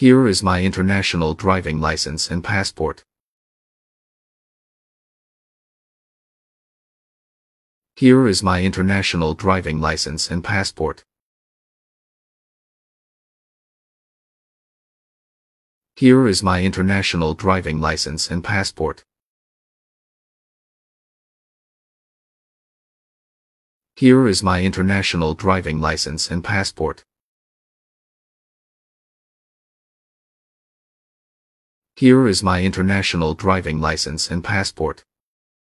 Here is my international driving license and passport. Here is my international driving license and passport. Here is my international driving license and passport. Here is my international driving license and passport. Here is my international driving license and passport.